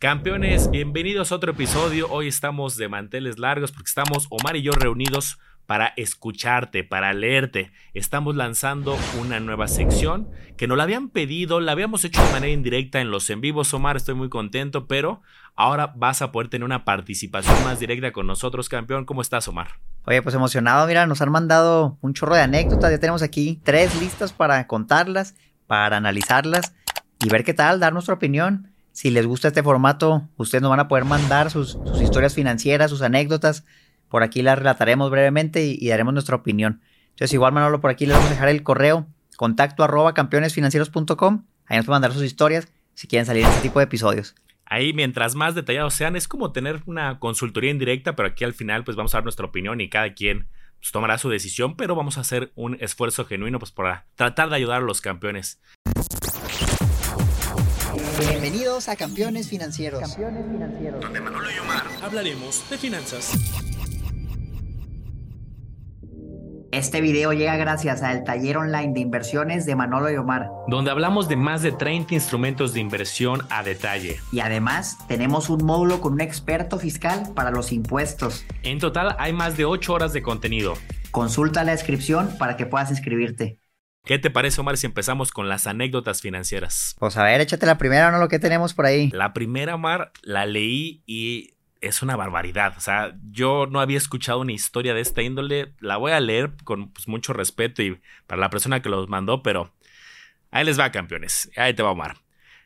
Campeones, bienvenidos a otro episodio. Hoy estamos de manteles largos porque estamos Omar y yo reunidos para escucharte, para leerte. Estamos lanzando una nueva sección que nos la habían pedido, la habíamos hecho de manera indirecta en los en vivos, Omar, estoy muy contento, pero ahora vas a poder tener una participación más directa con nosotros, campeón. ¿Cómo estás, Omar? Oye, pues emocionado, mira, nos han mandado un chorro de anécdotas, ya tenemos aquí tres listas para contarlas, para analizarlas y ver qué tal, dar nuestra opinión. Si les gusta este formato, ustedes nos van a poder mandar sus, historias financieras, sus anécdotas, por aquí la relataremos brevemente y, daremos nuestra opinión. Entonces, igual, Manolo, por aquí les vamos a dejar el correo contacto arroba campeonesfinancieros.com. Ahí nos pueden mandar sus historias si quieren salir en este tipo de episodios. Ahí, mientras más detallados sean, es como tener una consultoría indirecta, pero aquí al final, pues vamos a dar nuestra opinión y cada quien pues, tomará su decisión, pero vamos a hacer un esfuerzo genuino pues, para tratar de ayudar a los campeones. Bienvenidos a Campeones Financieros. Campeones Financieros. Donde Manolo y Omar hablaremos de finanzas. Este video llega gracias al taller online de inversiones de Manolo y Omar, donde hablamos de más de 30 instrumentos de inversión a detalle. Y además tenemos un módulo con un experto fiscal para los impuestos. En total hay más de 8 horas de contenido. Consulta la descripción para que puedas inscribirte. ¿Qué te parece, Omar, si empezamos con las anécdotas financieras? Pues a ver, échate la primera, ¿no? Lo que tenemos por ahí. La primera, Omar, la leí y es una barbaridad. O sea, yo no había escuchado una historia de esta índole. La voy a leer con pues, mucho respeto y para la persona que los mandó, pero ahí les va, campeones. Ahí te va, Omar.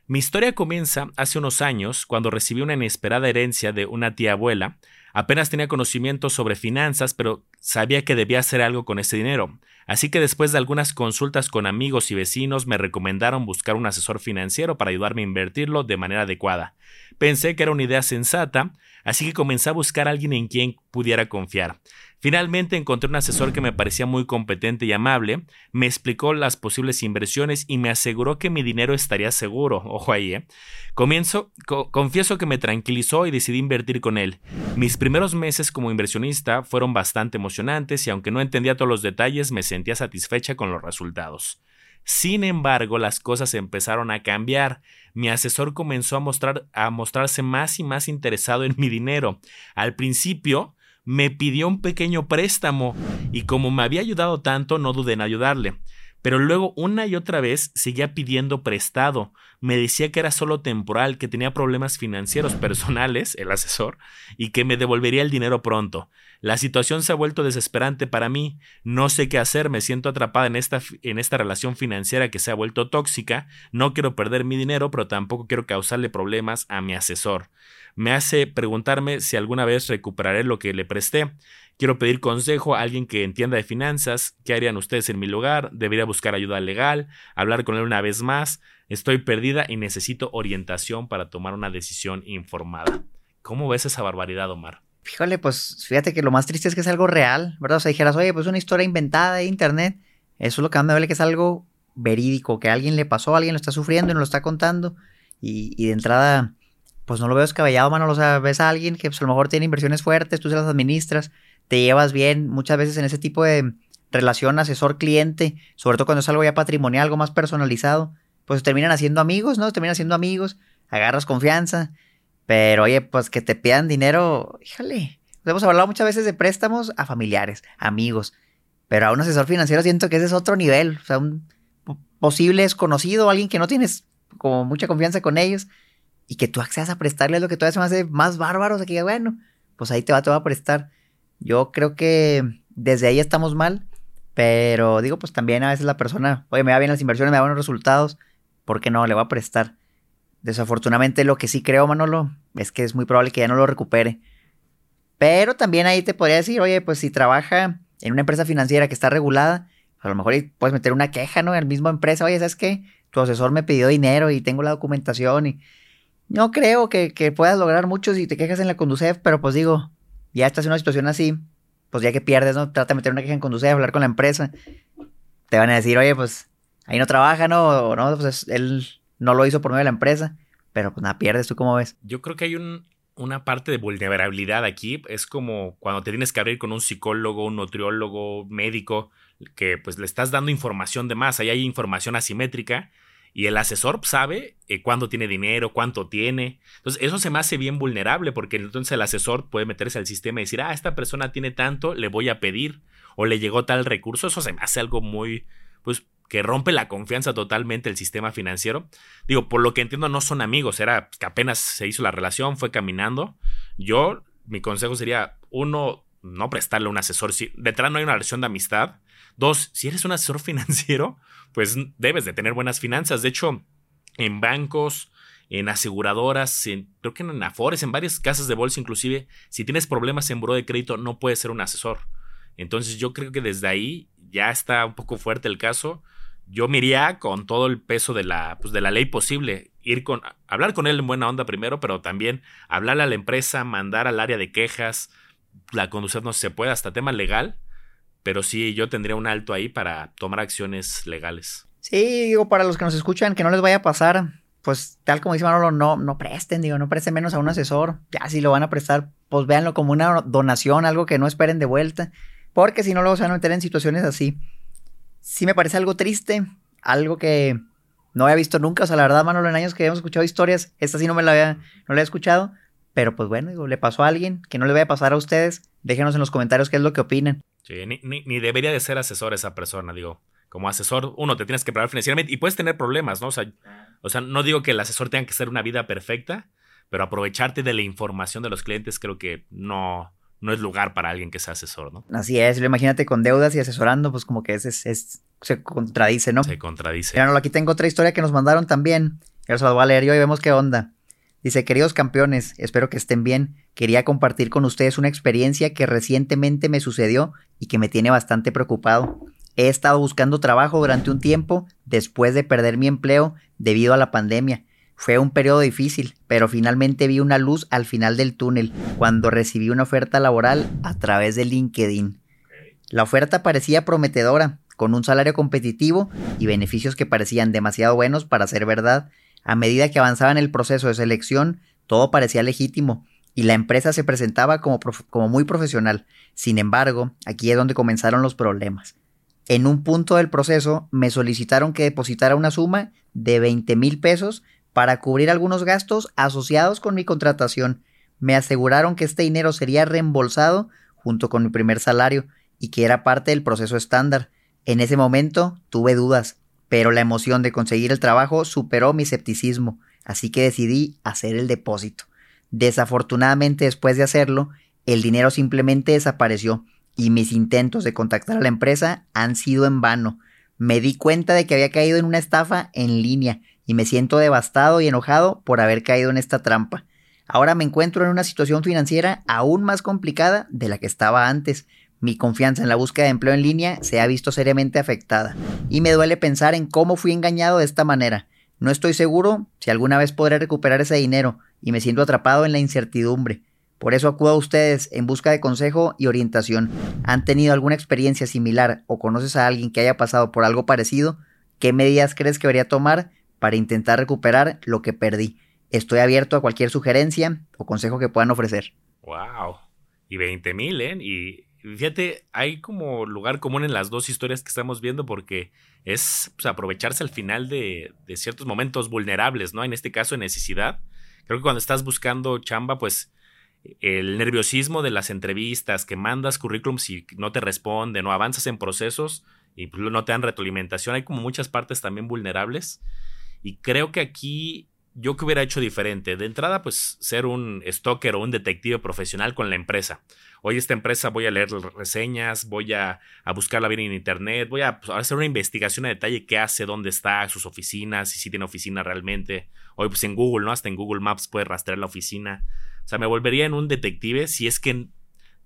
Mi historia comienza hace unos años cuando recibí una inesperada herencia de una tía abuela. Apenas tenía conocimiento sobre finanzas, pero sabía que debía hacer algo con ese dinero. Así que después de algunas consultas con amigos y vecinos me recomendaron buscar un asesor financiero para ayudarme a invertirlo de manera adecuada. Pensé que era una idea sensata, así que comencé a buscar a alguien en quien pudiera confiar. Finalmente encontré un asesor que me parecía muy competente y amable, me explicó las posibles inversiones y me aseguró que mi dinero estaría seguro. Ojo ahí, ¿eh? Comienzo, confieso que me tranquilizó y decidí invertir con él. Mis primeros meses como inversionista fueron bastante emocionantes y aunque no entendía todos los detalles, me sentía satisfecha con los resultados. Sin embargo, las cosas empezaron a cambiar. Mi asesor comenzó a, mostrar, a mostrarse más y más interesado en mi dinero. Al principio, me pidió un pequeño préstamo y como me había ayudado tanto no dudé en ayudarle. Pero luego una y otra vez seguía pidiendo prestado. Me decía que era solo temporal, que tenía problemas financieros personales, el asesor, y que me devolvería el dinero pronto. La situación se ha vuelto desesperante para mí. No sé qué hacer, me siento atrapada en esta, en esta relación financiera que se ha vuelto tóxica. No quiero perder mi dinero, pero tampoco quiero causarle problemas a mi asesor me hace preguntarme si alguna vez recuperaré lo que le presté. Quiero pedir consejo a alguien que entienda de finanzas. ¿Qué harían ustedes en mi lugar? ¿Debería buscar ayuda legal? ¿Hablar con él una vez más? Estoy perdida y necesito orientación para tomar una decisión informada. ¿Cómo ves esa barbaridad, Omar? Fíjole, pues fíjate que lo más triste es que es algo real, ¿verdad? O sea, dijeras, oye, pues una historia inventada de internet. Eso es lo que más me duele que es algo verídico, que a alguien le pasó, alguien lo está sufriendo y nos lo está contando. Y de entrada, pues no lo veo descabellado, mano. O sea, ves a alguien que pues, a lo mejor tiene inversiones fuertes, tú se las administras, te llevas bien. Muchas veces en ese tipo de relación asesor-cliente, sobre todo cuando es algo ya patrimonial, algo más personalizado, pues terminan haciendo amigos, ¿no? Terminan siendo amigos, agarras confianza. Pero oye, pues que te pidan dinero, híjole. hemos hablado muchas veces de préstamos a familiares, amigos. Pero a un asesor financiero siento que ese es otro nivel. O sea, un posible desconocido, alguien que no tienes como mucha confianza con ellos y que tú accedas a prestarle lo que todavía se me hace más bárbaro. O sea, que bueno, pues ahí te va, te va a prestar. Yo creo que desde ahí estamos mal, pero digo, pues también a veces la persona, oye, me va bien las inversiones, me da buenos resultados, ¿por qué no? Le va a prestar. Desafortunadamente lo que sí creo, Manolo, es que es muy probable que ya no lo recupere. Pero también ahí te podría decir, oye, pues si trabaja en una empresa financiera que está regulada, a lo mejor puedes meter una queja, ¿no? En la misma empresa, oye, ¿sabes qué? Tu asesor me pidió dinero y tengo la documentación y no creo que, puedas lograr mucho si te quejas en la Conducef, pero pues digo, ya estás en una situación así, pues ya que pierdes, ¿no? Trata de meter una queja en Conducef, hablar con la empresa. Te van a decir, oye, pues ahí no trabaja, ¿no? O no, pues él no lo hizo por medio de la empresa, pero pues nada, pierdes, ¿tú cómo ves? Yo creo que hay un, una parte de vulnerabilidad aquí. Es como cuando te tienes que abrir con un psicólogo, un nutriólogo, médico, que pues le estás dando información de más. Ahí hay información asimétrica Y el asesor sabe eh, cuándo tiene dinero, cuánto tiene. Entonces, eso se me hace bien vulnerable porque entonces el asesor puede meterse al sistema y decir, ah, esta persona tiene tanto, le voy a pedir o le llegó tal recurso. Eso se me hace algo muy, pues, que rompe la confianza totalmente el sistema financiero. Digo, por lo que entiendo, no son amigos, era que apenas se hizo la relación, fue caminando. Yo, mi consejo sería, uno, no prestarle un asesor. Si detrás no hay una relación de amistad. Dos, si eres un asesor financiero, pues debes de tener buenas finanzas. De hecho, en bancos, en aseguradoras, en, creo que en Afores, en varias casas de bolsa inclusive, si tienes problemas en buro de crédito, no puedes ser un asesor. Entonces yo creo que desde ahí ya está un poco fuerte el caso. Yo me iría con todo el peso de la, pues de la ley posible. Ir con, hablar con él en buena onda primero, pero también hablarle a la empresa, mandar al área de quejas, la conducir no se puede, hasta tema legal pero sí, yo tendría un alto ahí para tomar acciones legales. Sí, digo, para los que nos escuchan, que no les vaya a pasar, pues tal como dice Manolo, no, no presten, digo, no presten menos a un asesor. Ya si lo van a prestar, pues véanlo como una donación, algo que no esperen de vuelta, porque si no luego se van a meter en situaciones así. Sí me parece algo triste, algo que no había visto nunca, o sea, la verdad, Manolo, en años que habíamos escuchado historias, esta sí no me la había, no la había escuchado, pero pues bueno, digo, le pasó a alguien, que no le vaya a pasar a ustedes, déjenos en los comentarios qué es lo que opinan. Sí, ni, debería de ser asesor esa persona, digo. Como asesor, uno, te tienes que preparar financieramente y puedes tener problemas, ¿no? O sea, o sea, no digo que el asesor tenga que ser una vida perfecta, pero aprovecharte de la información de los clientes creo que no, no es lugar para alguien que sea asesor, ¿no? Así es, imagínate con deudas y asesorando, pues como que es, es, se contradice, ¿no? Se contradice. Bueno, aquí tengo otra historia que nos mandaron también. Eso lo voy a leer yo y vemos qué onda. Dice, queridos campeones, espero que estén bien. Quería compartir con ustedes una experiencia que recientemente me sucedió y que me tiene bastante preocupado. He estado buscando trabajo durante un tiempo después de perder mi empleo debido a la pandemia. Fue un periodo difícil, pero finalmente vi una luz al final del túnel cuando recibí una oferta laboral a través de LinkedIn. La oferta parecía prometedora, con un salario competitivo y beneficios que parecían demasiado buenos para ser verdad, a medida que avanzaba en el proceso de selección, todo parecía legítimo y la empresa se presentaba como, como, muy profesional. Sin embargo, aquí es donde comenzaron los problemas. En un punto del proceso me solicitaron que depositara una suma de 20 mil pesos para cubrir algunos gastos asociados con mi contratación. Me aseguraron que este dinero sería reembolsado junto con mi primer salario y que era parte del proceso estándar. En ese momento tuve dudas pero la emoción de conseguir el trabajo superó mi escepticismo, así que decidí hacer el depósito. Desafortunadamente después de hacerlo, el dinero simplemente desapareció y mis intentos de contactar a la empresa han sido en vano. Me di cuenta de que había caído en una estafa en línea y me siento devastado y enojado por haber caído en esta trampa. Ahora me encuentro en una situación financiera aún más complicada de la que estaba antes, mi confianza en la búsqueda de empleo en línea se ha visto seriamente afectada y me duele pensar en cómo fui engañado de esta manera. No estoy seguro si alguna vez podré recuperar ese dinero y me siento atrapado en la incertidumbre. Por eso acudo a ustedes en busca de consejo y orientación. ¿Han tenido alguna experiencia similar o conoces a alguien que haya pasado por algo parecido? ¿Qué medidas crees que debería tomar para intentar recuperar lo que perdí? Estoy abierto a cualquier sugerencia o consejo que puedan ofrecer. ¡Wow! Y 20 mil, ¿eh? Y Fíjate, hay como lugar común en las dos historias que estamos viendo porque es pues, aprovecharse al final de, ciertos momentos vulnerables, ¿no? En este caso, necesidad. Creo que cuando estás buscando chamba, pues el nerviosismo de las entrevistas, que mandas currículums y no te responden, o avanzas en procesos y pues, no te dan retroalimentación, hay como muchas partes también vulnerables. Y creo que aquí yo que hubiera hecho diferente. De entrada, pues ser un stalker o un detective profesional con la empresa. Hoy esta empresa voy a leer reseñas, voy a, a buscarla bien en internet, voy a, pues, hacer una investigación a detalle qué hace, dónde está, sus oficinas, si tiene oficina realmente. Hoy pues en Google, ¿no? Hasta en Google Maps puede rastrear la oficina. O sea, me volvería en un detective si es que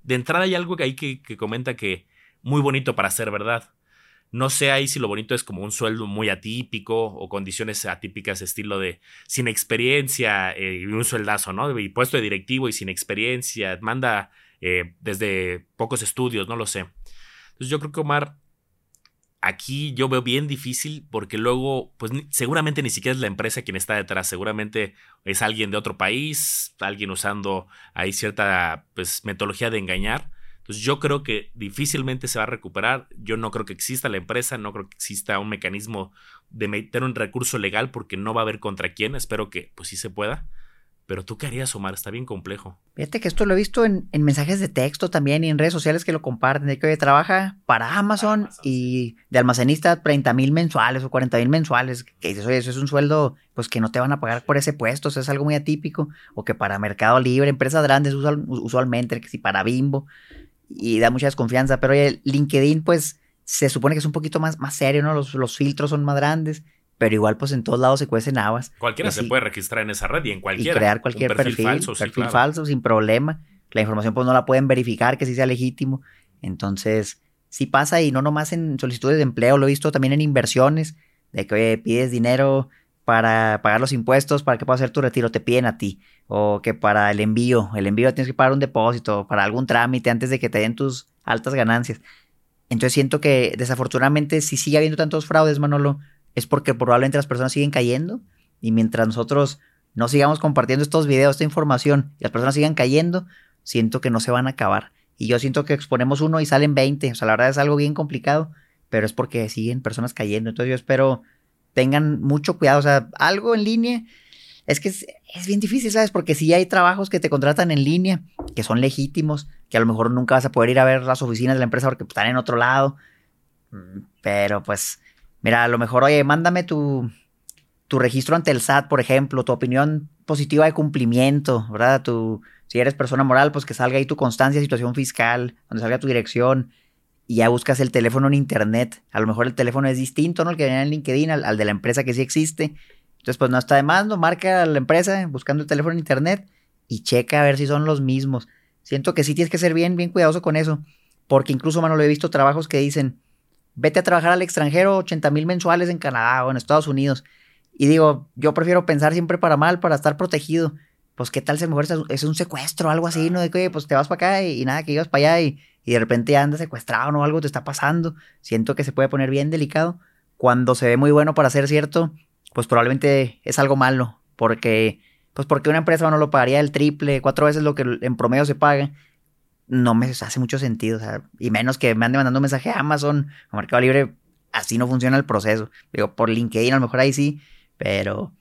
de entrada hay algo que hay que, que comenta que muy bonito para ser verdad no sé ahí si lo bonito es como un sueldo muy atípico o condiciones atípicas, estilo de sin experiencia eh, y un sueldazo, ¿no? Y puesto de directivo y sin experiencia, manda eh, desde pocos estudios, no lo sé. Entonces yo creo que Omar, aquí yo veo bien difícil porque luego, pues seguramente ni siquiera es la empresa quien está detrás, seguramente es alguien de otro país, alguien usando ahí cierta pues metodología de engañar. Entonces yo creo que difícilmente se va a recuperar. Yo no creo que exista la empresa, no creo que exista un mecanismo de meter un recurso legal porque no va a haber contra quién. Espero que pues sí se pueda. Pero tú qué harías, Omar, está bien complejo. Fíjate que esto lo he visto en, mensajes de texto también y en redes sociales que lo comparten, de que trabaja para Amazon, y de almacenista 30 mil mensuales o 40 mil mensuales, que dices, oye, eso es un sueldo pues que no te van a pagar por ese puesto, eso es algo muy atípico, o que para Mercado Libre, empresas grandes usualmente, que si para Bimbo, y da mucha desconfianza, pero oye, LinkedIn pues se supone que es un poquito más, más serio, ¿no? Los, los filtros son más grandes pero igual pues en todos lados se cuecen habas. Cualquiera se puede registrar en esa red y en cualquiera. Y crear cualquier perfil, falso, perfil falso sin problema. La información pues no la pueden verificar que sí sea legítimo. Entonces, sí pasa y no nomás en solicitudes de empleo, lo he visto también en inversiones, de que pides dinero para pagar los impuestos, para que puedas hacer tu retiro, te piden a ti. O que para el envío, el envío tienes que pagar un depósito, para algún trámite antes de que te den tus altas ganancias. Entonces siento que desafortunadamente si sigue habiendo tantos fraudes, Manolo, es porque probablemente las personas siguen cayendo y mientras nosotros no sigamos compartiendo estos videos, esta información y las personas sigan cayendo, siento que no se van a acabar. Y yo siento que exponemos uno y salen 20. O sea, la verdad es algo bien complicado, pero es porque siguen personas cayendo. Entonces yo espero tengan mucho cuidado. O sea, algo en línea es que es, bien difícil, ¿sabes? Porque si hay trabajos que te contratan en línea, que son legítimos, que a lo mejor nunca vas a poder ir a ver las oficinas de la empresa porque están en otro lado. Mm, pero pues Mira, a lo mejor, oye, mándame tu, tu registro ante el SAT, por ejemplo, tu opinión positiva de cumplimiento, ¿verdad? Tu, si eres persona moral, pues que salga ahí tu constancia situación fiscal, donde salga tu dirección, y ya buscas el teléfono en internet. A lo mejor el teléfono es distinto, ¿no? El que viene en LinkedIn, al, de la empresa que sí existe. Entonces, pues no está de más, ¿no? Marca a la empresa buscando el teléfono en internet y checa a ver si son los mismos. Siento que sí tienes que ser bien, bien cuidadoso con eso. Porque incluso, mano, lo he visto trabajos que dicen, vete a trabajar al extranjero, 80 mil mensuales en Canadá o en Estados Unidos. Y digo, yo prefiero pensar siempre para mal, para estar protegido. Pues qué tal si mejor es un secuestro o algo así, ¿no? De que, pues te vas para acá y, nada, que ibas para allá y, y, de repente andas secuestrado o algo te está pasando. Siento que se puede poner bien delicado. Cuando se ve muy bueno para ser cierto, pues probablemente es algo malo. Porque, pues porque una empresa no lo pagaría el triple, cuatro veces lo que en promedio se paga no me hace mucho sentido. Y menos que me ande mandando un mensaje a Amazon o Mercado Libre, así no funciona el proceso. Digo, por LinkedIn a lo mejor ahí sí, pero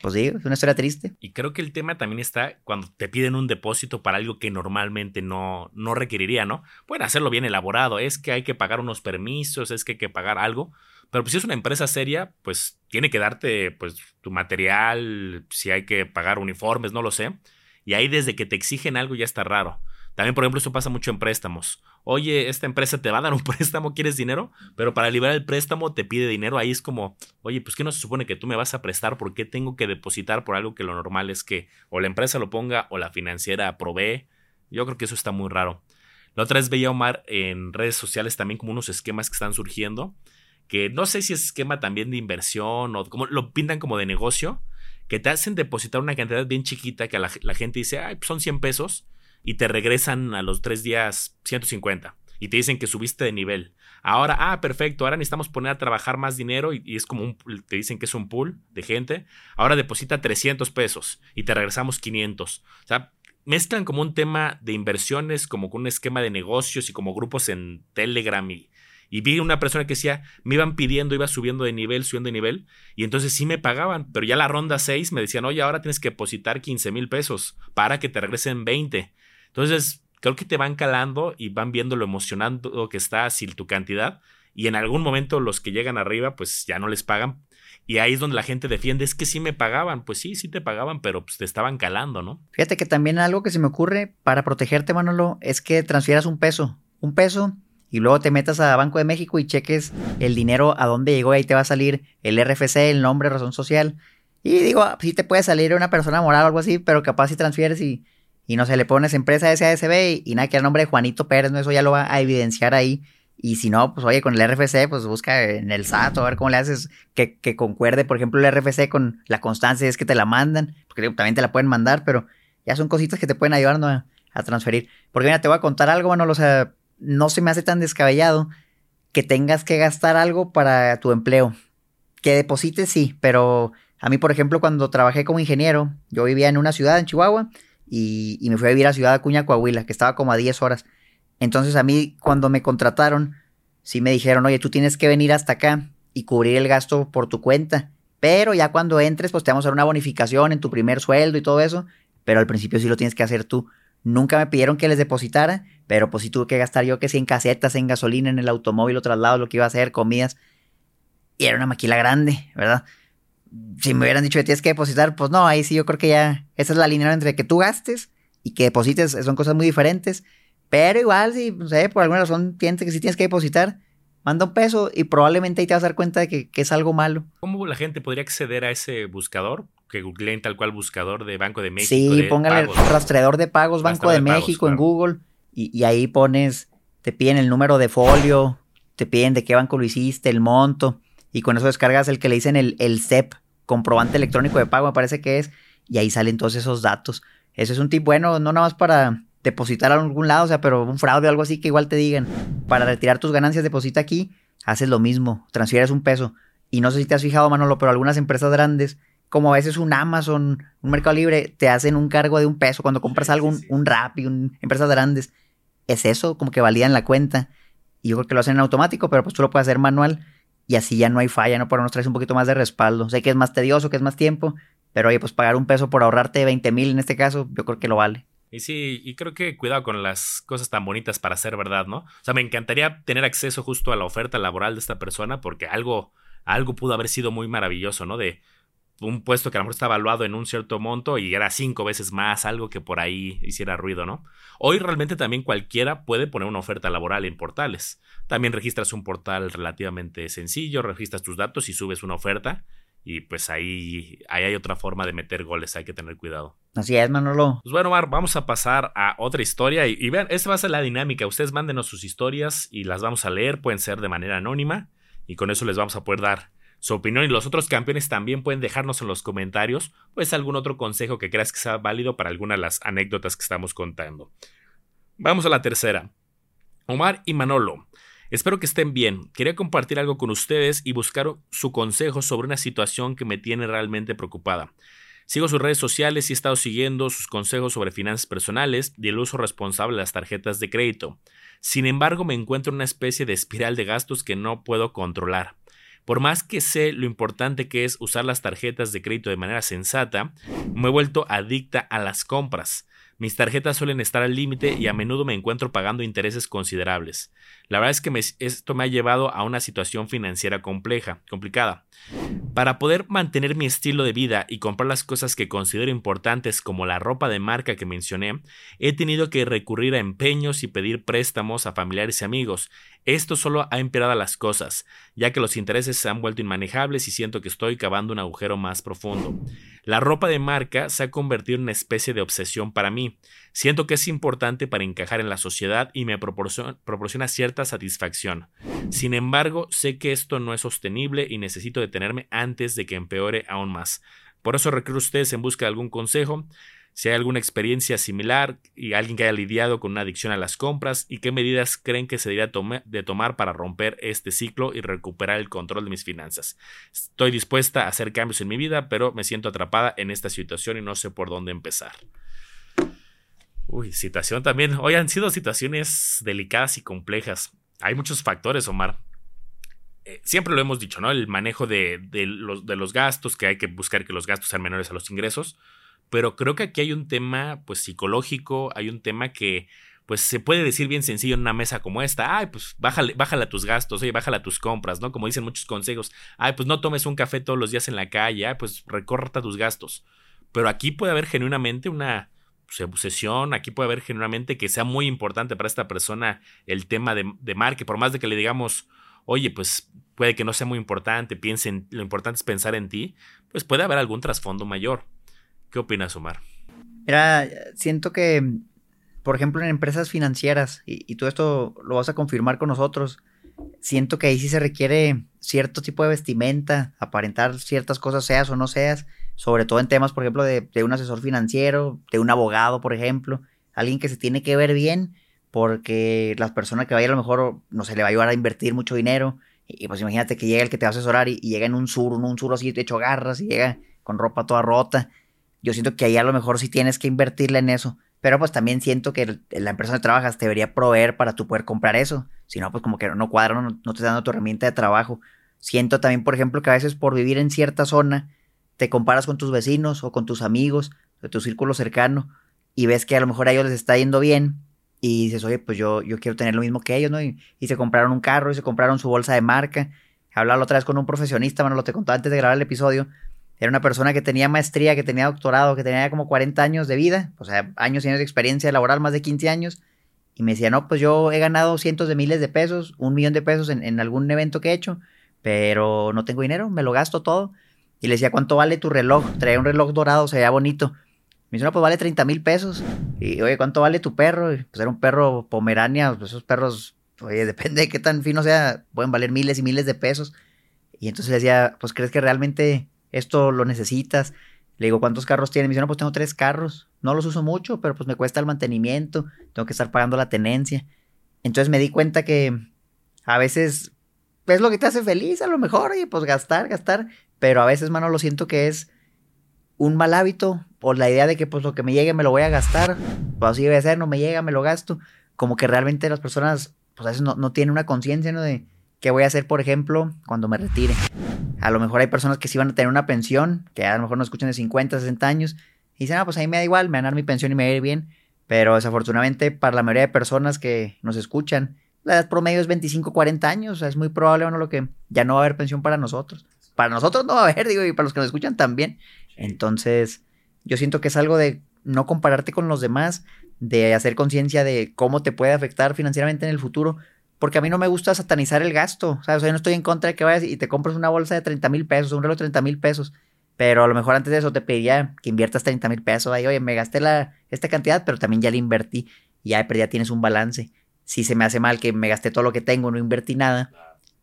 pues sí, es una historia triste. Y creo que el tema también está cuando te piden un depósito para algo que normalmente no, no requeriría, ¿no? Pueden hacerlo bien elaborado, es que hay que pagar unos permisos, es que hay que pagar algo, pero pues si es una empresa seria, pues tiene que darte pues tu material, si hay que pagar uniformes, no lo sé. Y ahí desde que te exigen algo ya está raro. También, por ejemplo, eso pasa mucho en préstamos. Oye, esta empresa te va a dar un préstamo, ¿quieres dinero? Pero para liberar el préstamo te pide dinero. Ahí es como, oye, pues ¿qué no se supone que tú me vas a prestar? ¿Por qué tengo que depositar por algo que lo normal es que o la empresa lo ponga o la financiera provee? Yo creo que eso está muy raro. La otra vez veía Omar en redes sociales también como unos esquemas que están surgiendo, que no sé si es esquema también de inversión o como lo pintan como de negocio, que te hacen depositar una cantidad bien chiquita que la, la gente dice, ay, pues son 100 pesos y te regresan a los tres días 150 y te dicen que subiste de nivel. Ahora, ah, perfecto, ahora necesitamos poner a trabajar más dinero y, es como un, te dicen que es un pool de gente. Ahora deposita 300 pesos y te regresamos 500. O sea, mezclan como un tema de inversiones, como con un esquema de negocios y como grupos en Telegram y, y vi una persona que decía, me iban pidiendo, iba subiendo de nivel, subiendo de nivel, y entonces sí me pagaban, pero ya la ronda 6 me decían, oye, ahora tienes que depositar 15 mil pesos para que te regresen 20. Entonces, creo que te van calando y van viendo lo emocionando que está así tu cantidad. Y en algún momento los que llegan arriba, pues ya no les pagan. Y ahí es donde la gente defiende, es que sí me pagaban. Pues sí, sí te pagaban, pero pues te estaban calando, ¿no? Fíjate que también algo que se me ocurre para protegerte, Manolo, es que transfieras un peso. Un peso y luego te metas a Banco de México y cheques el dinero a dónde llegó y ahí te va a salir el RFC, el nombre, razón social. Y digo, sí te puede salir una persona moral o algo así, pero capaz si transfieres y y no sé, le pones empresa SASB y, nada, que el nombre de Juanito Pérez, ¿no? Eso ya lo va a evidenciar ahí. Y si no, pues oye, con el RFC, pues busca en el SAT a ver cómo le haces que, que concuerde, por ejemplo, el RFC con la constancia, es que te la mandan, porque también te la pueden mandar, pero ya son cositas que te pueden ayudar a, a, transferir. Porque mira, te voy a contar algo, bueno, o sea, no se me hace tan descabellado que tengas que gastar algo para tu empleo. Que deposites, sí, pero a mí, por ejemplo, cuando trabajé como ingeniero, yo vivía en una ciudad en Chihuahua y, me fui a vivir a Ciudad Acuña, Coahuila, que estaba como a 10 horas. Entonces a mí cuando me contrataron, sí me dijeron, oye, tú tienes que venir hasta acá y cubrir el gasto por tu cuenta. Pero ya cuando entres, pues te vamos a dar una bonificación en tu primer sueldo y todo eso. Pero al principio sí lo tienes que hacer tú. Nunca me pidieron que les depositara, pero pues sí tuve que gastar yo que sí en casetas, en gasolina, en el automóvil, o traslado, lo que iba a hacer, comidas. Y era una maquila grande, ¿verdad? Si me hubieran dicho que tienes que depositar, pues no, ahí sí yo creo que ya esa es la línea entre que tú gastes y que deposites, son cosas muy diferentes. Pero igual, si, no sé, por alguna razón tienes que si tienes que depositar, manda un peso y probablemente ahí te vas a dar cuenta de que, es algo malo. ¿Cómo la gente podría acceder a ese buscador? Que googleen tal cual buscador de Banco de México. Sí, póngale rastreador de pagos Banco de, México en Google y, ahí pones, te piden el número de folio, te piden de qué banco lo hiciste, el monto y con eso descargas el que le dicen el, el CEP, comprobante electrónico de pago, me parece que es, y ahí salen todos esos datos. Ese es un tip bueno, no nada más para depositar a algún lado, o sea, pero un fraude o algo así que igual te digan, para retirar tus ganancias deposita aquí, haces lo mismo, transfieres un peso. Y no sé si te has fijado, Manolo, pero algunas empresas grandes, como a veces un Amazon, un Mercado Libre, te hacen un cargo de un peso cuando compras algo, un, rap y un, empresas grandes. Es eso, como que validan la cuenta. Y yo creo que lo hacen en automático, pero pues tú lo puedes hacer manual y así ya no hay falla, ¿no? Pero nos traes un poquito más de respaldo. Sé que es más tedioso, que es más tiempo, pero oye, pues pagar un peso por ahorrarte 20 mil en este caso, yo creo que lo vale. Y sí, y creo que cuidado con las cosas tan bonitas para ser verdad, ¿no? O sea, me encantaría tener acceso justo a la oferta laboral de esta persona porque algo, algo pudo haber sido muy maravilloso, ¿no? De un puesto que a lo mejor está evaluado en un cierto monto y era cinco veces más, algo que por ahí hiciera ruido, ¿no? Hoy realmente también cualquiera puede poner una oferta laboral en portales. También registras un portal relativamente sencillo, registras tus datos y subes una oferta y pues ahí, ahí hay otra forma de meter goles, hay que tener cuidado. Así es, Manolo. Pues bueno, Mar, vamos a pasar a otra historia. Y, vean, esta va a ser la dinámica. Ustedes mándenos sus historias y las vamos a leer. Pueden ser de manera anónima. Y con eso les vamos a poder dar su opinión. Y los otros campeones también pueden dejarnos en los comentarios, pues algún otro consejo que creas que sea válido para alguna de las anécdotas que estamos contando. Vamos a la tercera. Omar y Manolo. Espero que estén bien. Quería compartir algo con ustedes y buscar su consejo sobre una situación que me tiene realmente preocupada. Sigo sus redes sociales y he estado siguiendo sus consejos sobre finanzas personales y el uso responsable de las tarjetas de crédito. Sin embargo, me encuentro en una especie de espiral de gastos que no puedo controlar. Por más que sé lo importante que es usar las tarjetas de crédito de manera sensata, me he vuelto adicta a las compras. Mis tarjetas suelen estar al límite y a menudo me encuentro pagando intereses considerables. La verdad es que esto me ha llevado a una situación financiera compleja, complicada. Para poder mantener mi estilo de vida y comprar las cosas que considero importantes como la ropa de marca que mencioné, he tenido que recurrir a empeños y pedir préstamos a familiares y amigos. Esto solo ha empeorado las cosas, ya que los intereses se han vuelto inmanejables y siento que estoy cavando un agujero más profundo. La ropa de marca se ha convertido en una especie de obsesión para mí. Siento que es importante para encajar en la sociedad y me proporciona, cierta satisfacción. Sin embargo, sé que esto no es sostenible y necesito detenerme antes de que empeore aún más. Por eso recurro a ustedes en busca de algún consejo si hay alguna experiencia similar y alguien que haya lidiado con una adicción a las compras y qué medidas creen que se debería de tomar para romper este ciclo y recuperar el control de mis finanzas. Estoy dispuesta a hacer cambios en mi vida, pero me siento atrapada en esta situación y no sé por dónde empezar. Uy, situación también. Hoy han sido situaciones delicadas y complejas. Hay muchos factores, Omar. Eh, siempre lo hemos dicho, ¿no? El manejo de, los, de los gastos, que hay que buscar que los gastos sean menores a los ingresos pero creo que aquí hay un tema pues psicológico, hay un tema que pues se puede decir bien sencillo en una mesa como esta, ay, pues bájale, bájale tus gastos, oye, bájale a tus compras, ¿no? Como dicen muchos consejos, ay, pues no tomes un café todos los días en la calle, ay, pues recorta tus gastos. Pero aquí puede haber genuinamente una pues, obsesión, aquí puede haber genuinamente que sea muy importante para esta persona el tema de, de marca, por más de que le digamos, oye, pues puede que no sea muy importante, piensen, lo importante es pensar en ti, pues puede haber algún trasfondo mayor. ¿Qué opinas, Omar? Mira, siento que, por ejemplo, en empresas financieras, y, y tú esto lo vas a confirmar con nosotros, siento que ahí sí se requiere cierto tipo de vestimenta, aparentar ciertas cosas, seas o no seas, sobre todo en temas, por ejemplo, de, un asesor financiero, de un abogado, por ejemplo, alguien que se tiene que ver bien, porque las personas que vayan a lo mejor no se le va a ayudar a invertir mucho dinero, y, pues imagínate que llega el que te va a asesorar y, llega en un sur, un sur así hecho garras, y llega con ropa toda rota, yo siento que ahí a lo mejor sí tienes que invertirle en eso. Pero pues también siento que la empresa donde trabajas debería proveer para tú poder comprar eso. Si no, pues como que no cuadra, no, no te está dando tu herramienta de trabajo. Siento también, por ejemplo, que a veces por vivir en cierta zona te comparas con tus vecinos o con tus amigos, de tu círculo cercano, y ves que a lo mejor a ellos les está yendo bien, y dices, oye, pues yo, yo quiero tener lo mismo que ellos, ¿no? Y, se compraron un carro y se compraron su bolsa de marca. Hablaba otra vez con un profesionista, bueno, lo te contaba antes de grabar el episodio. Era una persona que tenía maestría, que tenía doctorado, que tenía como 40 años de vida, o sea, años y años de experiencia laboral, más de 15 años. Y me decía, no, pues yo he ganado cientos de miles de pesos, un millón de pesos en, algún evento que he hecho, pero no tengo dinero, me lo gasto todo. Y le decía, ¿cuánto vale tu reloj? Traía un reloj dorado, se veía bonito. Me dice, no, pues vale 30 mil pesos. Y, oye, ¿cuánto vale tu perro? pues era un perro pomerania, pues esos perros, oye, depende de qué tan fino sea, pueden valer miles y miles de pesos. Y entonces le decía, pues ¿crees que realmente esto lo necesitas? Le digo, ¿cuántos carros tienes? Me dice, no, pues tengo tres carros. No los uso mucho, pero pues me cuesta el mantenimiento, tengo que estar pagando la tenencia. Entonces me di cuenta que a veces es lo que te hace feliz, a lo mejor, y pues gastar, gastar. Pero a veces, mano, lo siento que es un mal hábito por la idea de que pues lo que me llegue me lo voy a gastar. Pues así debe ser, no me llega, me lo gasto. Como que realmente las personas, pues a veces no, no tienen una conciencia, ¿no? De qué voy a hacer, por ejemplo, cuando me retire. A lo mejor hay personas que sí van a tener una pensión, que a lo mejor no escuchan de 50, 60 años, y dicen, ah, pues ahí me da igual, me van a dar mi pensión y me va a ir bien. Pero desafortunadamente, para la mayoría de personas que nos escuchan, la edad promedio es 25, 40 años. O sea, es muy probable, bueno, lo que ya no va a haber pensión para nosotros. Para nosotros no va a haber, digo, y para los que nos escuchan también. Entonces, yo siento que es algo de no compararte con los demás, de hacer conciencia de cómo te puede afectar financieramente en el futuro. Porque a mí no me gusta satanizar el gasto. O sea, yo no estoy en contra de que vayas y te compres una bolsa de 30 mil pesos, un reloj de 30 mil pesos. Pero a lo mejor antes de eso te pediría que inviertas 30 mil pesos. Ahí, oye, me gasté la, esta cantidad, pero también ya la invertí. Y ya, ya tienes un balance si se me hace mal que me gasté todo lo que tengo, no invertí nada,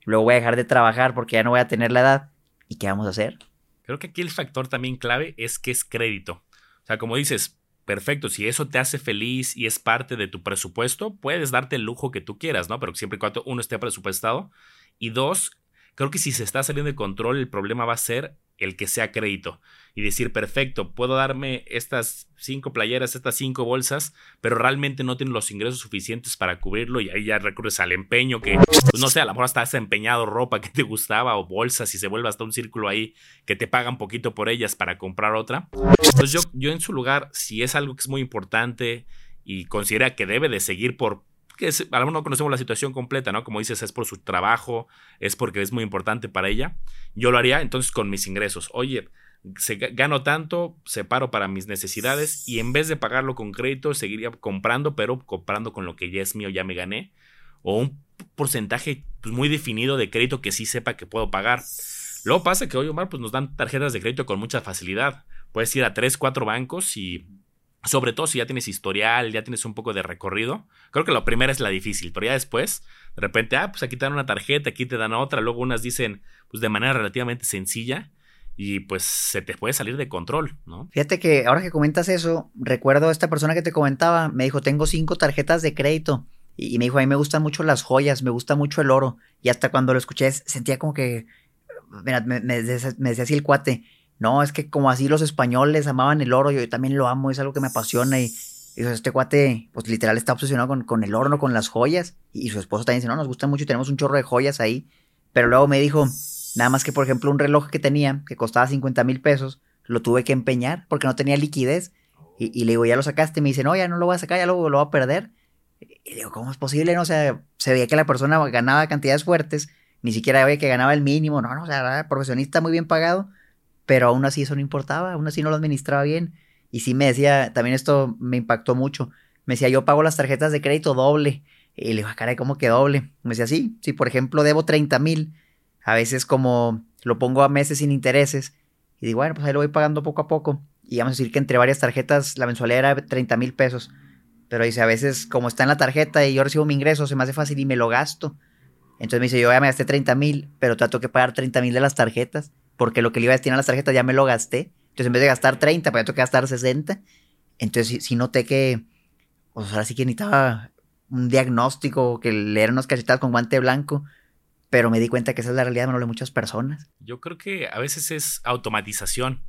luego voy a dejar de trabajar porque ya no voy a tener la edad. ¿Y qué vamos a hacer? Creo que aquí el factor también clave es que es crédito. O sea, como dices, perfecto, si eso te hace feliz y es parte de tu presupuesto, puedes darte el lujo que tú quieras, ¿no? Pero siempre y cuando uno esté presupuestado. Y dos, creo que si se está saliendo de control, el problema va a ser el que sea crédito y decir, perfecto, puedo darme estas cinco playeras, estas cinco bolsas, pero realmente no tienen los ingresos suficientes para cubrirlo y ahí ya recurres al empeño que, pues no sé, a lo mejor hasta has empeñado ropa que te gustaba o bolsas y se vuelve hasta un círculo ahí que te pagan poquito por ellas para comprar otra. Pues yo, yo en su lugar, si es algo que es muy importante y considera que debe de seguir por que a lo mejor no conocemos la situación completa, ¿no? Como dices, es por su trabajo, es porque es muy importante para ella. Yo lo haría entonces con mis ingresos. Oye, se, gano tanto, separo para mis necesidades y en vez de pagarlo con crédito, seguiría comprando, pero comprando con lo que ya es mío, ya me gané. O un porcentaje pues, muy definido de crédito que sí sepa que puedo pagar. Luego pasa que hoy, Omar, pues nos dan tarjetas de crédito con mucha facilidad. Puedes ir a 3, 4 bancos y sobre todo si ya tienes historial, ya tienes un poco de recorrido. Creo que la primera es la difícil, pero ya después, de repente, ah, pues aquí te dan una tarjeta, aquí te dan otra, luego unas dicen, pues de manera relativamente sencilla y pues se te puede salir de control, ¿no? Fíjate que ahora que comentas eso, recuerdo a esta persona que te comentaba, me dijo, tengo cinco tarjetas de crédito. Y, me dijo, a mí me gustan mucho las joyas, me gusta mucho el oro. Y hasta cuando lo escuché sentía como que, mira, me, me decía así el cuate, no, es que como así los españoles amaban el oro, yo también lo amo, es algo que me apasiona y, este cuate, pues literal está obsesionado con, el oro, no con las joyas. Y, su esposo también dice, no, nos gusta mucho y tenemos un chorro de joyas ahí. Pero luego me dijo, nada más que por ejemplo un reloj que tenía, que costaba 50 mil pesos, lo tuve que empeñar porque no tenía liquidez. Y, le digo, ya lo sacaste. Me dice, no, ya no lo voy a sacar, ya lo, lo voy a perder. Y digo, ¿cómo es posible? No, o sea, se veía que la persona ganaba cantidades fuertes, ni siquiera veía que ganaba el mínimo. No, no, o sea, era profesionista muy bien pagado pero aún así eso no importaba, aún así no lo administraba bien. Y sí me decía, también esto me impactó mucho, me decía, yo pago las tarjetas de crédito doble. Y le digo, ah, caray, ¿cómo que doble? Me decía, sí, si por ejemplo debo 30 mil, a veces como lo pongo a meses sin intereses, y digo, bueno, pues ahí lo voy pagando poco a poco. Y vamos a decir que entre varias tarjetas la mensualidad era 30 mil pesos. Pero dice, a veces como está en la tarjeta y yo recibo mi ingreso, se me hace fácil y me lo gasto. Entonces me dice, yo ya me gasté 30 mil, pero trato que pagar 30 mil de las tarjetas porque lo que le iba a destinar a las tarjetas ya me lo gasté. Entonces, en vez de gastar 30, pues ya tengo que gastar 60. Entonces, sí, noté que, pues ahora sí que necesitaba un diagnóstico, que leer unas cachetadas con guante blanco, pero me di cuenta que esa es la realidad de muchas personas. Yo creo que a veces es automatización.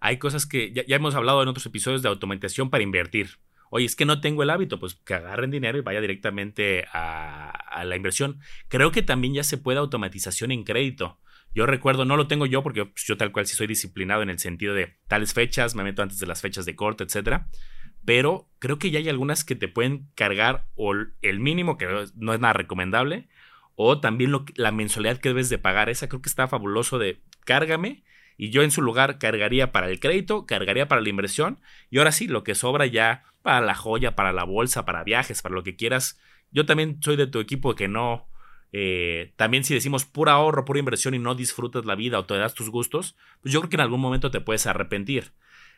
Hay cosas que ya, ya hemos hablado en otros episodios de automatización para invertir. Oye, es que no tengo el hábito, pues que agarren dinero y vaya directamente a, a la inversión. Creo que también ya se puede automatización en crédito. Yo recuerdo, no lo tengo yo porque pues, yo tal cual sí soy disciplinado en el sentido de tales fechas, me meto antes de las fechas de corte, etcétera. Pero creo que ya hay algunas que te pueden cargar o el mínimo, que no es nada recomendable, o también la mensualidad que debes de pagar. Esa creo que está fabuloso de cárgame y yo en su lugar cargaría para el crédito, cargaría para la inversión y ahora sí, lo que sobra ya para la joya, para la bolsa, para viajes, para lo que quieras. Yo también soy de tu equipo que no, eh, también si decimos pura ahorro, pura inversión y no disfrutas la vida o te das tus gustos, pues yo creo que en algún momento te puedes arrepentir.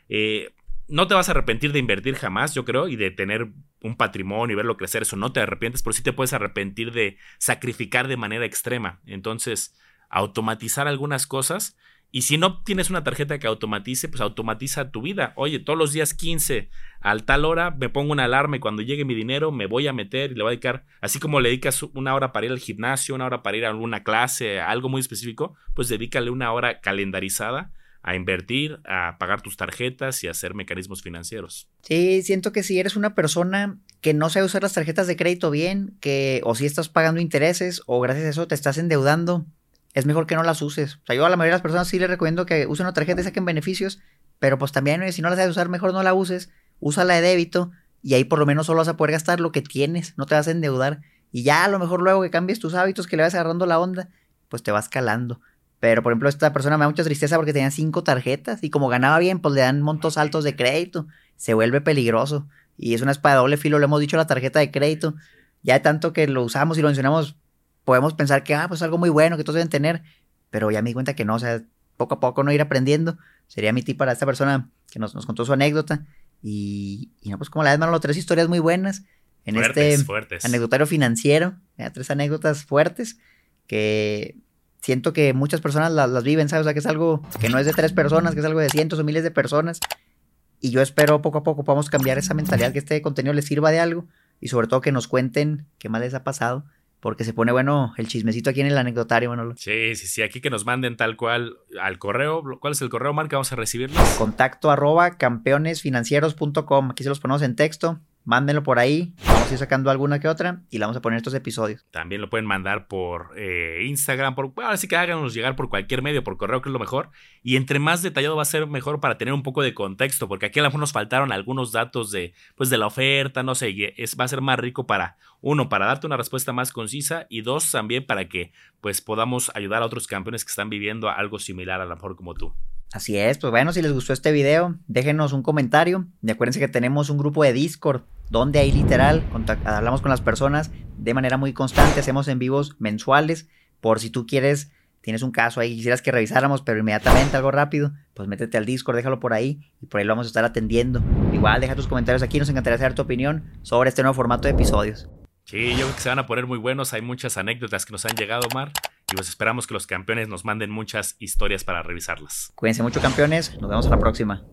Eh, no te vas a arrepentir de invertir jamás, yo creo, y de tener un patrimonio y verlo crecer, eso no te arrepientes, pero sí te puedes arrepentir de sacrificar de manera extrema. Entonces, automatizar algunas cosas. Y si no tienes una tarjeta que automatice, pues automatiza tu vida. Oye, todos los días 15 al tal hora me pongo una alarma y cuando llegue mi dinero me voy a meter y le voy a dedicar, así como le dedicas una hora para ir al gimnasio, una hora para ir a alguna clase, algo muy específico, pues dedícale una hora calendarizada a invertir, a pagar tus tarjetas y a hacer mecanismos financieros. Sí, siento que si eres una persona que no sabe usar las tarjetas de crédito bien, que o si estás pagando intereses o gracias a eso te estás endeudando, es mejor que no las uses. O sea, yo a la mayoría de las personas sí les recomiendo que usen una tarjeta y saquen beneficios, pero pues también si no la sabes usar, mejor no la uses, úsala de débito y ahí por lo menos solo vas a poder gastar lo que tienes, no te vas a endeudar. Y ya a lo mejor luego que cambies tus hábitos, que le vas agarrando la onda, pues te vas calando. Pero, por ejemplo, esta persona me da mucha tristeza porque tenía cinco tarjetas y como ganaba bien, pues le dan montos altos de crédito. Se vuelve peligroso. Y es una espada doble filo, lo hemos dicho, la tarjeta de crédito. Ya tanto que lo usamos y lo mencionamos, podemos pensar que, ah, pues es algo muy bueno que todos deben tener. Pero ya me di cuenta que no, o sea, poco a poco no ir aprendiendo. Sería mi tip para esta persona que nos, nos contó su anécdota. Y, y no, pues como la vez, mano, tres historias muy buenas en este fuertes. anecdotario financiero. tres anécdotas fuertes que siento que muchas personas las, viven, ¿sabes? O sea, que es algo que no es de tres personas, que es algo de cientos o miles de personas. Y yo espero poco a poco podamos cambiar esa mentalidad, que este contenido les sirva de algo y sobre todo que nos cuenten qué más les ha pasado. Porque se pone bueno el chismecito aquí en el anecdotario, Manolo. Sí, sí, sí. Aquí que nos manden tal cual al correo. ¿Cuál es el correo, Marca? Vamos a recibirlo. Contacto arroba campeonesfinancieros.com. Aquí se los ponemos en texto mándenlo por ahí. Vamos a ir sacando alguna que otra y la vamos a poner estos episodios. También lo pueden mandar por eh, Instagram, por, bueno, así que háganos llegar por cualquier medio, por correo, que es lo mejor. Y entre más detallado va a ser mejor para tener un poco de contexto, porque aquí a lo mejor nos faltaron algunos datos de, pues, de la oferta, no sé, es, va a ser más rico para, uno, para darte una respuesta más concisa y dos, también para que, pues, podamos ayudar a otros campeones que están viviendo algo similar a lo mejor como tú. Así es, pues bueno, si les gustó este video, déjenos un comentario. Y acuérdense que tenemos un grupo de Discord donde ahí literal hablamos con las personas de manera muy constante, hacemos en vivos mensuales. Por si tú quieres, tienes un caso ahí, quisieras que revisáramos, pero inmediatamente algo rápido, pues métete al Discord, déjalo por ahí y por ahí lo vamos a estar atendiendo. Igual, deja tus comentarios aquí, nos encantaría saber tu opinión sobre este nuevo formato de episodios. Sí, yo creo que se van a poner muy buenos, hay muchas anécdotas que nos han llegado, Mar. Y pues esperamos que los campeones nos manden muchas historias para revisarlas. Cuídense mucho campeones, nos vemos a la próxima.